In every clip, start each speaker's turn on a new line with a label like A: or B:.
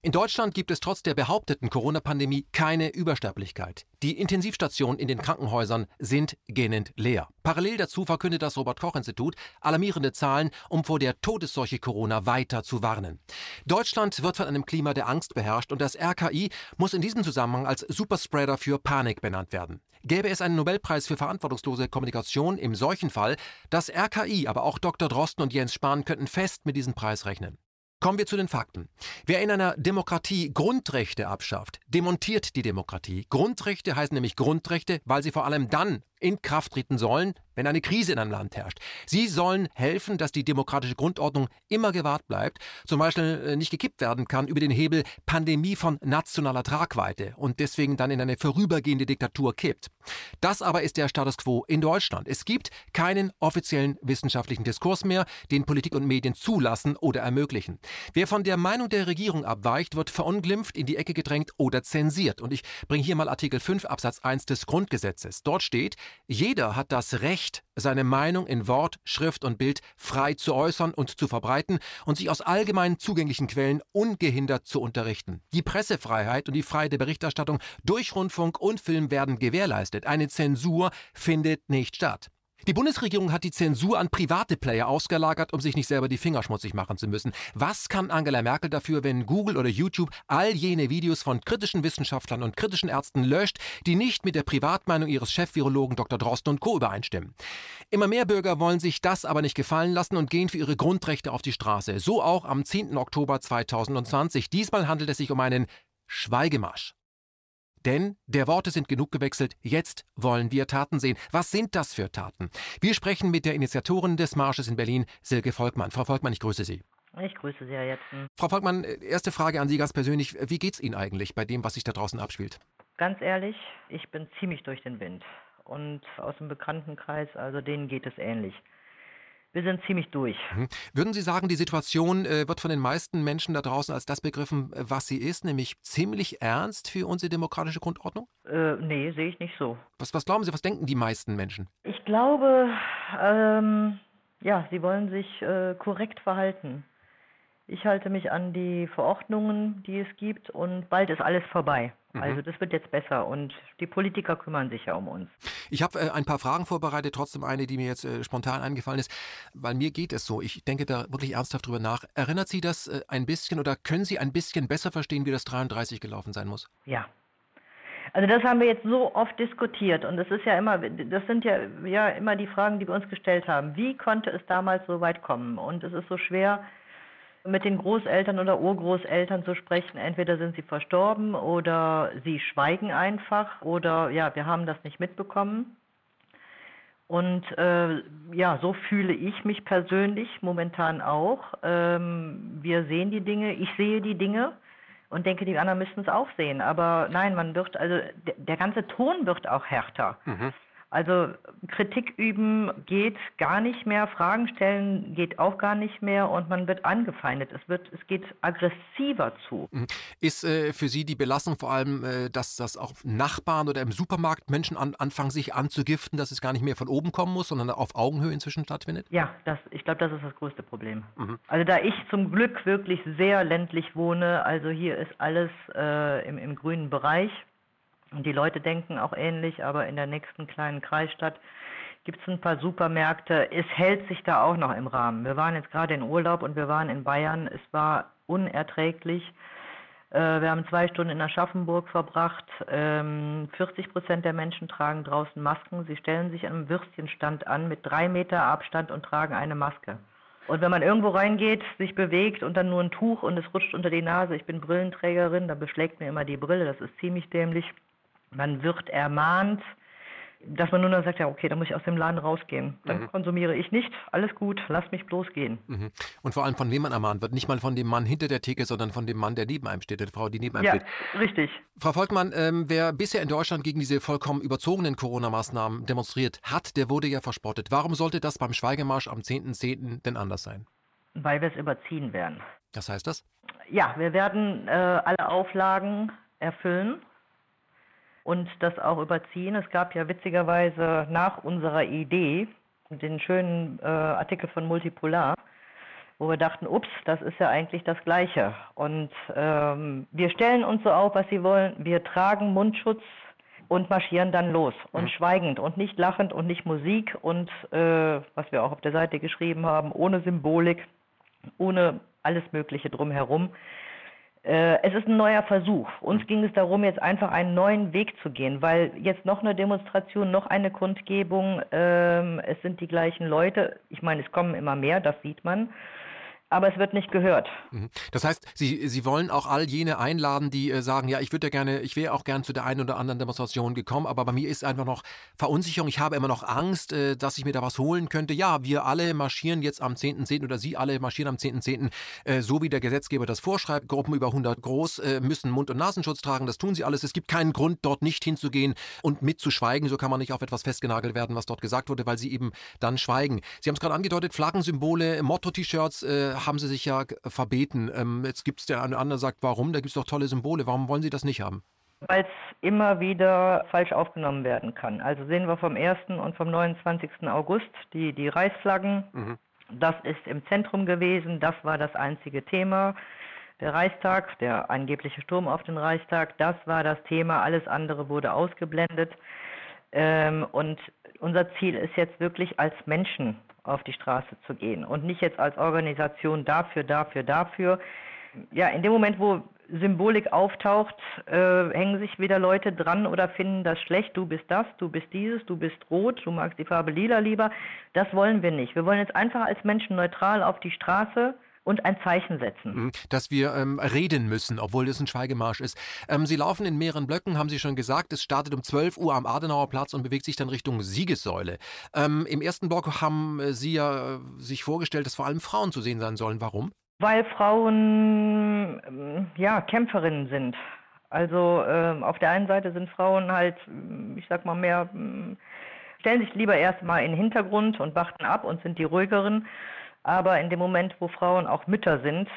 A: In Deutschland gibt es trotz der behaupteten Corona-Pandemie keine Übersterblichkeit. Die Intensivstationen in den Krankenhäusern sind gähnend leer. Parallel dazu verkündet das Robert-Koch-Institut alarmierende Zahlen, um vor der Todesseuche Corona weiter zu warnen. Deutschland wird von einem Klima der Angst beherrscht und das RKI muss in diesem Zusammenhang als Superspreader für Panik benannt werden. Gäbe es einen Nobelpreis für verantwortungslose Kommunikation im solchen Fall, das RKI, aber auch Dr. Drosten und Jens Spahn könnten fest mit diesem Preis rechnen. Kommen wir zu den Fakten. Wer in einer Demokratie Grundrechte abschafft, demontiert die Demokratie. Grundrechte heißen nämlich Grundrechte, weil sie vor allem dann in Kraft treten sollen, wenn eine Krise in einem Land herrscht. Sie sollen helfen, dass die demokratische Grundordnung immer gewahrt bleibt, zum Beispiel äh, nicht gekippt werden kann über den Hebel Pandemie von nationaler Tragweite und deswegen dann in eine vorübergehende Diktatur kippt. Das aber ist der Status quo in Deutschland. Es gibt keinen offiziellen wissenschaftlichen Diskurs mehr, den Politik und Medien zulassen oder ermöglichen. Wer von der Meinung der Regierung abweicht, wird verunglimpft, in die Ecke gedrängt oder zensiert. Und ich bringe hier mal Artikel 5 Absatz 1 des Grundgesetzes. Dort steht, jeder hat das Recht, seine Meinung in Wort, Schrift und Bild frei zu äußern und zu verbreiten und sich aus allgemein zugänglichen Quellen ungehindert zu unterrichten. Die Pressefreiheit und die Freiheit der Berichterstattung durch Rundfunk und Film werden gewährleistet. Eine Zensur findet nicht statt. Die Bundesregierung hat die Zensur an private Player ausgelagert, um sich nicht selber die Finger schmutzig machen zu müssen. Was kann Angela Merkel dafür, wenn Google oder YouTube all jene Videos von kritischen Wissenschaftlern und kritischen Ärzten löscht, die nicht mit der Privatmeinung ihres Chefvirologen Dr. Drosten und Co. übereinstimmen? Immer mehr Bürger wollen sich das aber nicht gefallen lassen und gehen für ihre Grundrechte auf die Straße. So auch am 10. Oktober 2020. Diesmal handelt es sich um einen Schweigemarsch. Denn der Worte sind genug gewechselt, jetzt wollen wir Taten sehen. Was sind das für Taten? Wir sprechen mit der Initiatorin des Marsches in Berlin, Silke Volkmann. Frau Volkmann, ich grüße Sie.
B: Ich grüße Sie, Herr Jetzen.
A: Frau Volkmann, erste Frage an Sie ganz persönlich. Wie geht es Ihnen eigentlich bei dem, was sich da draußen abspielt?
B: Ganz ehrlich, ich bin ziemlich durch den Wind. Und aus dem Bekanntenkreis, also denen geht es ähnlich wir sind ziemlich durch.
A: Mhm. Würden Sie sagen, die Situation äh, wird von den meisten Menschen da draußen als das begriffen, äh, was sie ist, nämlich ziemlich ernst für unsere demokratische Grundordnung?
B: Äh, nee, sehe ich nicht so.
A: Was, was glauben Sie, was denken die meisten Menschen?
B: Ich glaube, ähm, ja, sie wollen sich äh, korrekt verhalten. Ich halte mich an die Verordnungen, die es gibt und bald ist alles vorbei. Mhm. Also das wird jetzt besser und die Politiker kümmern sich ja um uns.
A: Ich habe äh, ein paar Fragen vorbereitet, trotzdem eine, die mir jetzt äh, spontan eingefallen ist, weil mir geht es so. Ich denke da wirklich ernsthaft drüber nach. Erinnert Sie das äh, ein bisschen oder können Sie ein bisschen besser verstehen, wie das 33 gelaufen sein muss?
B: Ja, also das haben wir jetzt so oft diskutiert und das ist ja immer, das sind ja, ja immer die Fragen, die wir uns gestellt haben. Wie konnte es damals so weit kommen? Und es ist so schwer, mit den Großeltern oder Urgroßeltern zu sprechen. Entweder sind sie verstorben oder sie schweigen einfach oder ja, wir haben das nicht mitbekommen. Und äh, ja, so fühle ich mich persönlich momentan auch. Ähm, wir sehen die Dinge, ich sehe die Dinge und denke, die anderen müssten es auch sehen. Aber nein, man wird, also der, der ganze Ton wird auch härter. Mhm. Also Kritik üben geht gar nicht mehr, Fragen stellen geht auch gar nicht mehr und man wird angefeindet. Es wird, es geht aggressiver zu. Mhm.
A: Ist äh, für Sie die Belastung vor allem, äh, dass das auch Nachbarn oder im Supermarkt Menschen an, anfangen, sich anzugiften, dass es gar nicht mehr von oben kommen muss, sondern auf Augenhöhe inzwischen stattfindet?
B: Ja, das, ich glaube, das ist das größte Problem. Mhm. Also da ich zum Glück wirklich sehr ländlich wohne, also hier ist alles äh, im, im grünen Bereich und die Leute denken auch ähnlich, aber in der nächsten kleinen Kreisstadt gibt es ein paar Supermärkte. Es hält sich da auch noch im Rahmen. Wir waren jetzt gerade in Urlaub und wir waren in Bayern. Es war unerträglich. Äh, wir haben zwei Stunden in Aschaffenburg verbracht. 40 ähm, Prozent der Menschen tragen draußen Masken. Sie stellen sich an einem Würstchenstand an mit drei Meter Abstand und tragen eine Maske. Und wenn man irgendwo reingeht, sich bewegt und dann nur ein Tuch und es rutscht unter die Nase, ich bin Brillenträgerin, da beschlägt mir immer die Brille, das ist ziemlich dämlich. Man wird ermahnt, dass man nur dann sagt, ja, okay, dann muss ich aus dem Laden rausgehen. Dann mhm. konsumiere ich nicht. Alles gut, lass mich bloß gehen.
A: Mhm. Und vor allem von wem man ermahnt wird. Nicht mal von dem Mann hinter der Theke, sondern von dem Mann, der neben einem steht, der Frau, die neben einem
B: ja,
A: steht.
B: richtig.
A: Frau Volkmann, ähm, wer bisher in Deutschland gegen diese vollkommen überzogenen Corona-Maßnahmen demonstriert hat, der wurde ja verspottet. Warum sollte das beim Schweigemarsch am 10.10. .10. denn anders sein?
B: Weil wir es überziehen werden.
A: Was heißt das?
B: Ja, wir werden äh, alle Auflagen erfüllen und das auch überziehen. Es gab ja witzigerweise nach unserer Idee den schönen äh, Artikel von Multipolar, wo wir dachten, ups, das ist ja eigentlich das Gleiche. Und ähm, wir stellen uns so auf, was sie wollen. Wir tragen Mundschutz und marschieren dann los und mhm. schweigend und nicht lachend und nicht Musik und äh, was wir auch auf der Seite geschrieben haben, ohne Symbolik, ohne alles Mögliche drumherum. Äh, es ist ein neuer Versuch. Uns ging es darum, jetzt einfach einen neuen Weg zu gehen, weil jetzt noch eine Demonstration, noch eine Kundgebung, äh, es sind die gleichen Leute. Ich meine, es kommen immer mehr, das sieht man aber es wird nicht gehört.
A: Mhm. Das heißt, Sie, Sie wollen auch all jene einladen, die äh, sagen, ja, ich würde ja gerne, ich wäre auch gern zu der einen oder anderen Demonstration gekommen, aber bei mir ist einfach noch Verunsicherung, ich habe immer noch Angst, äh, dass ich mir da was holen könnte. Ja, wir alle marschieren jetzt am 10.10. oder Sie alle marschieren am 10.10., äh, so wie der Gesetzgeber das vorschreibt. Gruppen über 100 groß müssen Mund- und Nasenschutz tragen, das tun sie alles. Es gibt keinen Grund, dort nicht hinzugehen und mitzuschweigen. So kann man nicht auf etwas festgenagelt werden, was dort gesagt wurde, weil Sie eben dann schweigen. Sie haben es gerade angedeutet, Flaggensymbole, Motto-T-Shirts, haben Sie sich ja verbeten. Ähm, jetzt gibt es der eine andere, sagt, warum? Da gibt es doch tolle Symbole. Warum wollen Sie das nicht haben?
B: Weil es immer wieder falsch aufgenommen werden kann. Also sehen wir vom 1. und vom 29. August die, die Reichsflaggen. Mhm. Das ist im Zentrum gewesen. Das war das einzige Thema. Der Reichstag, der angebliche Sturm auf den Reichstag, das war das Thema. Alles andere wurde ausgeblendet. Ähm, und unser Ziel ist jetzt wirklich als Menschen auf die Straße zu gehen und nicht jetzt als Organisation dafür, dafür, dafür. Ja, in dem Moment, wo Symbolik auftaucht, äh, hängen sich wieder Leute dran oder finden das schlecht. Du bist das, du bist dieses, du bist rot, du magst die Farbe lila lieber. Das wollen wir nicht. Wir wollen jetzt einfach als Menschen neutral auf die Straße und ein Zeichen setzen. Mhm.
A: Dass wir ähm, reden müssen, obwohl es ein Schweigemarsch ist. Ähm, Sie laufen in mehreren Blöcken, haben Sie schon gesagt. Es startet um 12 Uhr am Adenauer Platz und bewegt sich dann Richtung Siegessäule. Ähm, Im ersten Block haben äh, Sie ja äh, sich vorgestellt, dass vor allem Frauen zu sehen sein sollen. Warum?
B: Weil Frauen ähm, ja Kämpferinnen sind. Also äh, auf der einen Seite sind Frauen halt, ich sag mal mehr, stellen sich lieber erstmal in den Hintergrund und warten ab und sind die ruhigeren. Aber in dem Moment, wo Frauen auch Mütter sind,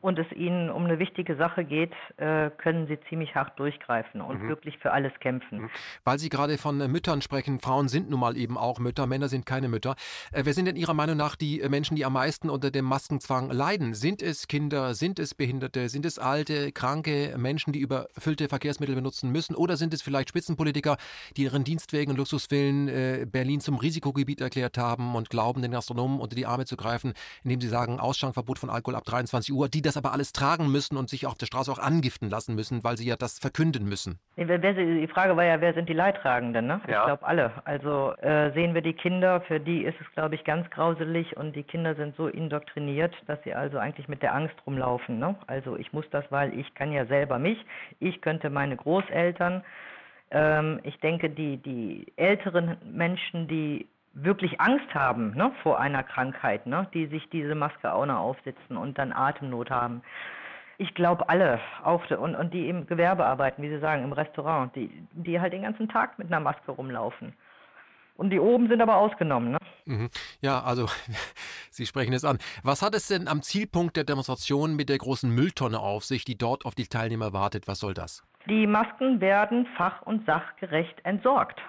B: und es ihnen um eine wichtige Sache geht, äh, können sie ziemlich hart durchgreifen und mhm. wirklich für alles kämpfen. Mhm.
A: Weil Sie gerade von äh, Müttern sprechen, Frauen sind nun mal eben auch Mütter, Männer sind keine Mütter. Äh, wer sind denn Ihrer Meinung nach die Menschen, die am meisten unter dem Maskenzwang leiden? Sind es Kinder, sind es Behinderte, sind es alte, kranke Menschen, die überfüllte Verkehrsmittel benutzen müssen? Oder sind es vielleicht Spitzenpolitiker, die ihren Dienstwegen und Luxuswillen Berlin zum Risikogebiet erklärt haben und glauben, den Gastronomen unter die Arme zu greifen, indem sie sagen, Ausschankverbot von Alkohol ab 23 Uhr, die das aber alles tragen müssen und sich auf der Straße auch angiften lassen müssen, weil sie ja das verkünden müssen.
B: Die Frage war ja, wer sind die Leidtragenden? Ne? Ja. Ich glaube alle. Also äh, sehen wir die Kinder, für die ist es, glaube ich, ganz grauselig und die Kinder sind so indoktriniert, dass sie also eigentlich mit der Angst rumlaufen. Ne? Also ich muss das, weil ich kann ja selber mich, ich könnte meine Großeltern. Ähm, ich denke, die, die älteren Menschen, die wirklich Angst haben ne, vor einer Krankheit, ne, die sich diese Maske auch noch aufsetzen und dann Atemnot haben. Ich glaube alle, auch und, und die im Gewerbe arbeiten, wie Sie sagen, im Restaurant, die, die halt den ganzen Tag mit einer Maske rumlaufen. Und die oben sind aber ausgenommen. Ne?
A: Mhm. Ja, also Sie sprechen es an. Was hat es denn am Zielpunkt der Demonstration mit der großen Mülltonne auf sich, die dort auf die Teilnehmer wartet? Was soll das?
B: Die Masken werden fach- und sachgerecht entsorgt.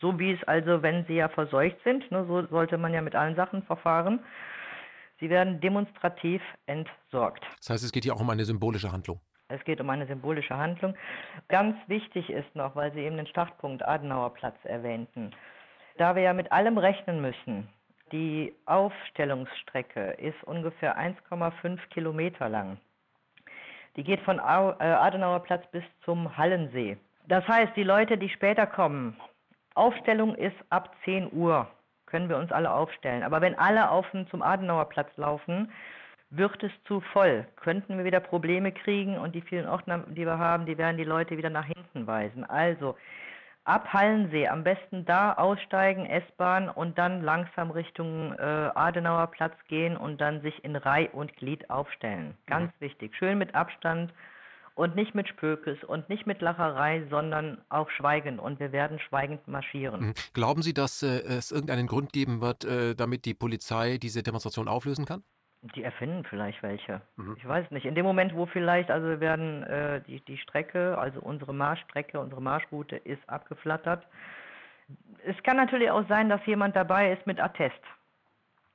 B: So wie es also, wenn sie ja verseucht sind, ne, so sollte man ja mit allen Sachen verfahren. Sie werden demonstrativ entsorgt.
A: Das heißt, es geht hier auch um eine symbolische Handlung.
B: Es geht um eine symbolische Handlung. Ganz wichtig ist noch, weil Sie eben den Startpunkt Adenauer Platz erwähnten, da wir ja mit allem rechnen müssen. Die Aufstellungsstrecke ist ungefähr 1,5 Kilometer lang. Die geht von äh, Adenauer Platz bis zum Hallensee. Das heißt, die Leute, die später kommen, Aufstellung ist ab 10 Uhr, können wir uns alle aufstellen. Aber wenn alle auf zum Adenauer Platz laufen, wird es zu voll. Könnten wir wieder Probleme kriegen und die vielen Ordner, die wir haben, die werden die Leute wieder nach hinten weisen. Also ab Hallensee, am besten da aussteigen, S-Bahn und dann langsam Richtung äh, Adenauer Platz gehen und dann sich in Reih und Glied aufstellen. Ganz mhm. wichtig. Schön mit Abstand und nicht mit Spökes und nicht mit Lacherei, sondern auch schweigend. Und wir werden schweigend marschieren. Mhm.
A: Glauben Sie, dass äh, es irgendeinen Grund geben wird, äh, damit die Polizei diese Demonstration auflösen kann?
B: Die erfinden vielleicht welche. Mhm. Ich weiß nicht. In dem Moment, wo vielleicht, also wir werden äh, die, die Strecke, also unsere Marschstrecke, unsere Marschroute ist abgeflattert. Es kann natürlich auch sein, dass jemand dabei ist mit Attest.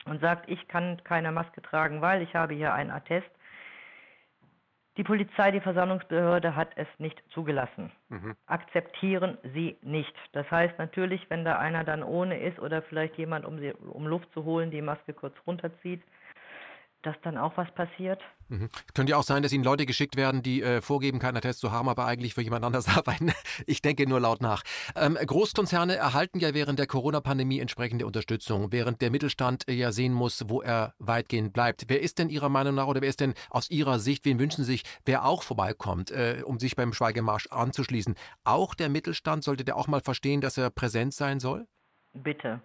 B: und sagt, ich kann keine Maske tragen, weil ich habe hier einen Attest, die Polizei, die Versammlungsbehörde hat es nicht zugelassen. Mhm. Akzeptieren sie nicht. Das heißt natürlich, wenn da einer dann ohne ist oder vielleicht jemand, um, sie, um Luft zu holen, die Maske kurz runterzieht, dass dann auch was passiert.
A: Mhm. Könnte ja auch sein, dass Ihnen Leute geschickt werden, die äh, vorgeben, keinen Attest zu haben, aber eigentlich für jemand anders arbeiten. Ich denke nur laut nach. Ähm, Großkonzerne erhalten ja während der Corona-Pandemie entsprechende Unterstützung, während der Mittelstand ja sehen muss, wo er weitgehend bleibt. Wer ist denn Ihrer Meinung nach oder wer ist denn aus Ihrer Sicht, wen wünschen Sie sich, wer auch vorbeikommt, äh, um sich beim Schweigemarsch anzuschließen? Auch der Mittelstand, sollte der auch mal verstehen, dass er präsent sein soll?
B: Bitte.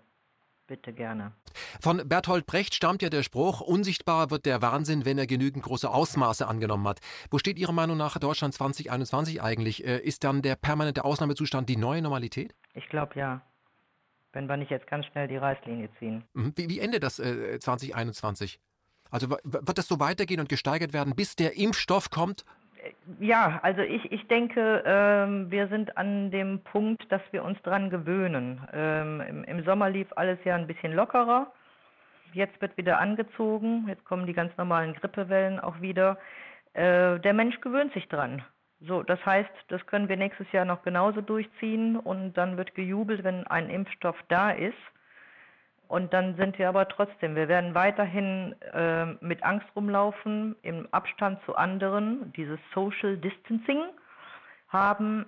B: Bitte gerne.
A: Von Bertolt Brecht stammt ja der Spruch, unsichtbar wird der Wahnsinn, wenn er genügend große Ausmaße angenommen hat. Wo steht Ihrer Meinung nach Deutschland 2021 eigentlich? Äh, ist dann der permanente Ausnahmezustand die neue Normalität?
B: Ich glaube ja. Wenn wir nicht jetzt ganz schnell die Reißlinie ziehen.
A: Mhm. Wie, wie endet das äh, 2021? Also wird das so weitergehen und gesteigert werden, bis der Impfstoff kommt
B: ja, also ich, ich denke, ähm, wir sind an dem Punkt, dass wir uns daran gewöhnen. Ähm, im, Im Sommer lief alles ja ein bisschen lockerer. Jetzt wird wieder angezogen. Jetzt kommen die ganz normalen Grippewellen auch wieder. Äh, der Mensch gewöhnt sich dran. So, das heißt, das können wir nächstes Jahr noch genauso durchziehen und dann wird gejubelt, wenn ein Impfstoff da ist. Und dann sind wir aber trotzdem, wir werden weiterhin äh, mit Angst rumlaufen, im Abstand zu anderen, dieses Social Distancing haben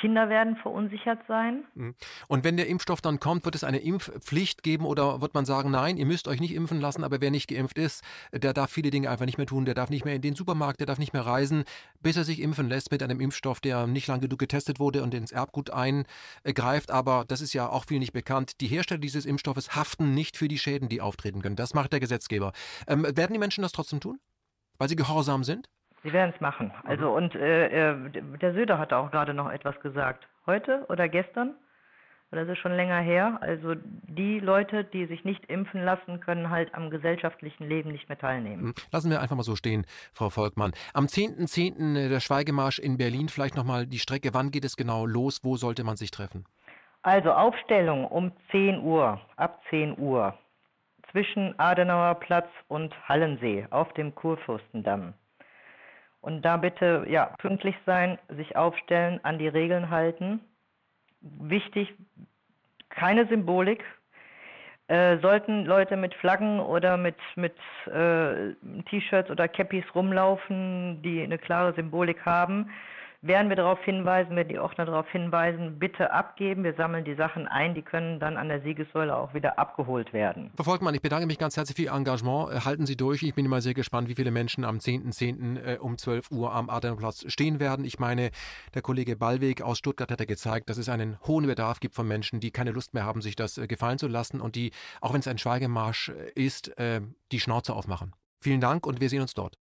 B: Kinder werden verunsichert sein. Mhm.
A: Und wenn der Impfstoff dann kommt, wird es eine Impfpflicht geben oder wird man sagen, nein, ihr müsst euch nicht impfen lassen, aber wer nicht geimpft ist, der darf viele Dinge einfach nicht mehr tun, der darf nicht mehr in den Supermarkt, der darf nicht mehr reisen, bis er sich impfen lässt mit einem Impfstoff, der nicht lange genug getestet wurde und ins Erbgut eingreift. Aber das ist ja auch viel nicht bekannt. Die Hersteller dieses Impfstoffes haften nicht für die Schäden, die auftreten können. Das macht der Gesetzgeber. Ähm, werden die Menschen das trotzdem tun? Weil sie gehorsam sind?
B: Sie werden es machen. Also mhm. und äh, äh der Söder hat auch gerade noch etwas gesagt. Heute oder gestern? Das ist schon länger her. Also die Leute, die sich nicht impfen lassen, können halt am gesellschaftlichen Leben nicht mehr teilnehmen. Mhm.
A: Lassen wir einfach mal so stehen, Frau Volkmann. Am 10.10. .10. Äh, der Schweigemarsch in Berlin, vielleicht nochmal die Strecke. Wann geht es genau los? Wo sollte man sich treffen?
B: Also Aufstellung um 10 Uhr, ab 10 Uhr, zwischen Adenauer Platz und Hallensee auf dem Kurfürstendamm. Und da bitte ja pünktlich sein, sich aufstellen, an die Regeln halten. Wichtig, keine Symbolik. Äh, sollten Leute mit Flaggen oder mit, mit äh, T-Shirts oder Cappies rumlaufen, die eine klare Symbolik haben, werden wir darauf hinweisen, werden die Ordner darauf hinweisen, bitte abgeben. Wir sammeln die Sachen ein, die können dann an der Siegessäule auch wieder abgeholt werden.
A: Frau Volkmann, ich bedanke mich ganz herzlich für Ihr Engagement. Äh, halten Sie durch. Ich bin immer sehr gespannt, wie viele Menschen am 10.10. .10. Äh, um 12 Uhr am Adernplatz stehen werden. Ich meine, der Kollege Ballweg aus Stuttgart hat ja gezeigt, dass es einen hohen Bedarf gibt von Menschen, die keine Lust mehr haben, sich das äh, gefallen zu lassen und die, auch wenn es ein Schweigemarsch ist, die Schnauze aufmachen. Vielen Dank und wir sehen uns dort.